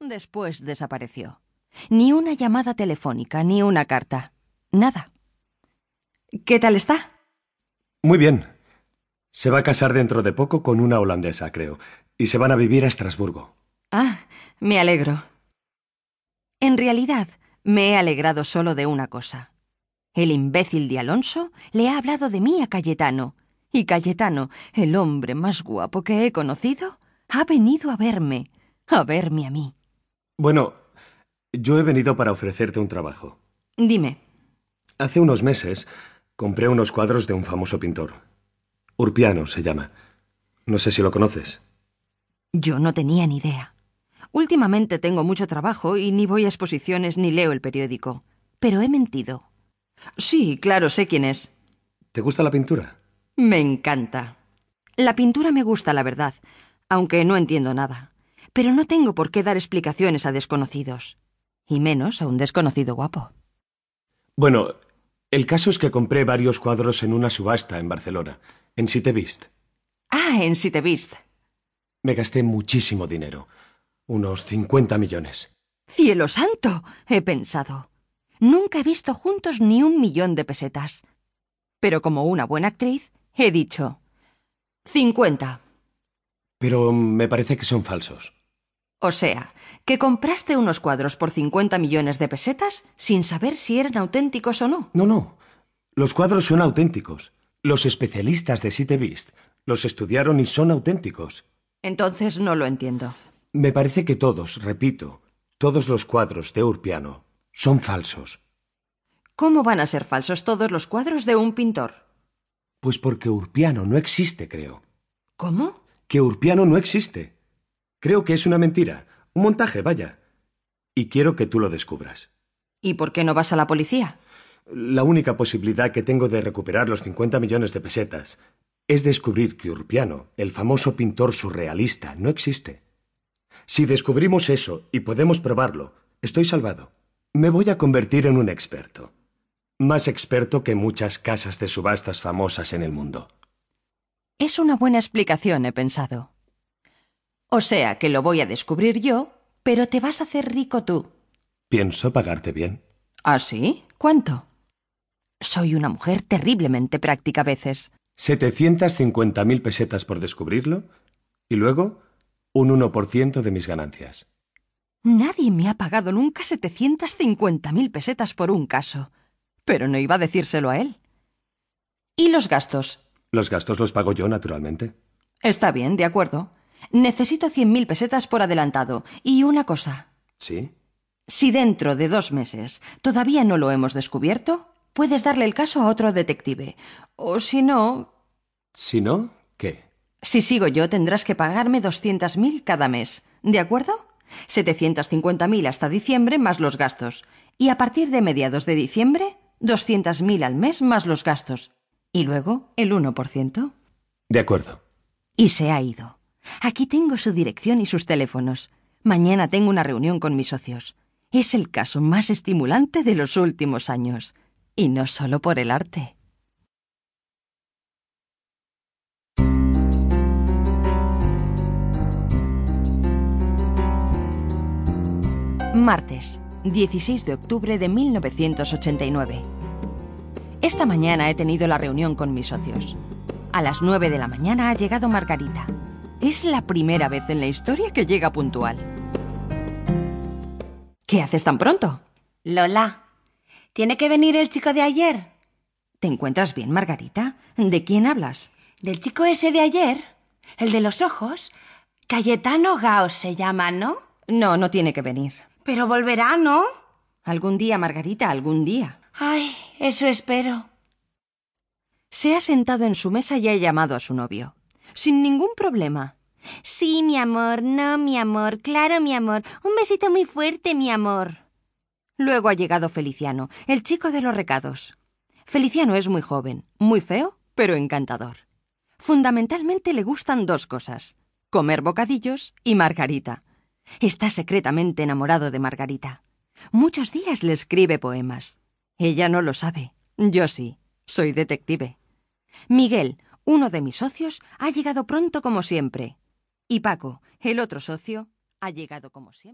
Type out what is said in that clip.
Después desapareció. Ni una llamada telefónica, ni una carta. Nada. ¿Qué tal está? Muy bien. Se va a casar dentro de poco con una holandesa, creo, y se van a vivir a Estrasburgo. Ah, me alegro. En realidad, me he alegrado solo de una cosa. El imbécil de Alonso le ha hablado de mí a Cayetano, y Cayetano, el hombre más guapo que he conocido, ha venido a verme, a verme a mí. Bueno, yo he venido para ofrecerte un trabajo. Dime. Hace unos meses compré unos cuadros de un famoso pintor. Urpiano se llama. No sé si lo conoces. Yo no tenía ni idea. Últimamente tengo mucho trabajo y ni voy a exposiciones ni leo el periódico. Pero he mentido. Sí, claro, sé quién es. ¿Te gusta la pintura? Me encanta. La pintura me gusta, la verdad, aunque no entiendo nada. Pero no tengo por qué dar explicaciones a desconocidos. Y menos a un desconocido guapo. Bueno, el caso es que compré varios cuadros en una subasta en Barcelona, en Sitevist. Ah, en Sitevist. Me gasté muchísimo dinero. Unos 50 millones. ¡Cielo santo! he pensado. Nunca he visto juntos ni un millón de pesetas. Pero como una buena actriz, he dicho. cincuenta. Pero me parece que son falsos. O sea, que compraste unos cuadros por 50 millones de pesetas sin saber si eran auténticos o no. No, no. Los cuadros son auténticos. Los especialistas de Sitevist los estudiaron y son auténticos. Entonces no lo entiendo. Me parece que todos, repito, todos los cuadros de Urpiano son falsos. ¿Cómo van a ser falsos todos los cuadros de un pintor? Pues porque Urpiano no existe, creo. ¿Cómo? Que Urpiano no existe. Creo que es una mentira, un montaje, vaya. Y quiero que tú lo descubras. ¿Y por qué no vas a la policía? La única posibilidad que tengo de recuperar los 50 millones de pesetas es descubrir que Urpiano, el famoso pintor surrealista, no existe. Si descubrimos eso y podemos probarlo, estoy salvado. Me voy a convertir en un experto. Más experto que muchas casas de subastas famosas en el mundo. Es una buena explicación, he pensado. O sea que lo voy a descubrir yo, pero te vas a hacer rico tú. Pienso pagarte bien. ¿Ah, sí? ¿Cuánto? Soy una mujer terriblemente práctica a veces. 750.000 pesetas por descubrirlo y luego un 1% de mis ganancias. Nadie me ha pagado nunca 750.000 pesetas por un caso. Pero no iba a decírselo a él. ¿Y los gastos? Los gastos los pago yo, naturalmente. Está bien, de acuerdo. Necesito 100.000 pesetas por adelantado. Y una cosa. ¿Sí? Si dentro de dos meses todavía no lo hemos descubierto, puedes darle el caso a otro detective. O si no... Si no, ¿qué? Si sigo yo, tendrás que pagarme 200.000 cada mes. ¿De acuerdo? 750.000 hasta diciembre más los gastos. Y a partir de mediados de diciembre, 200.000 al mes más los gastos. Y luego el 1%. De acuerdo. Y se ha ido. Aquí tengo su dirección y sus teléfonos. Mañana tengo una reunión con mis socios. Es el caso más estimulante de los últimos años. Y no solo por el arte. Martes, 16 de octubre de 1989. Esta mañana he tenido la reunión con mis socios. A las 9 de la mañana ha llegado Margarita. Es la primera vez en la historia que llega puntual. ¿Qué haces tan pronto? Lola, ¿tiene que venir el chico de ayer? ¿Te encuentras bien, Margarita? ¿De quién hablas? ¿Del chico ese de ayer? ¿El de los ojos? Cayetano Gaos se llama, ¿no? No, no tiene que venir. Pero volverá, ¿no? Algún día, Margarita, algún día. Ay, eso espero. Se ha sentado en su mesa y ha llamado a su novio. Sin ningún problema. Sí, mi amor, no, mi amor, claro, mi amor. Un besito muy fuerte, mi amor. Luego ha llegado Feliciano, el chico de los recados. Feliciano es muy joven, muy feo, pero encantador. Fundamentalmente le gustan dos cosas, comer bocadillos y Margarita. Está secretamente enamorado de Margarita. Muchos días le escribe poemas. Ella no lo sabe. Yo sí. Soy detective. Miguel, uno de mis socios, ha llegado pronto como siempre. Y Paco, el otro socio, ha llegado como siempre.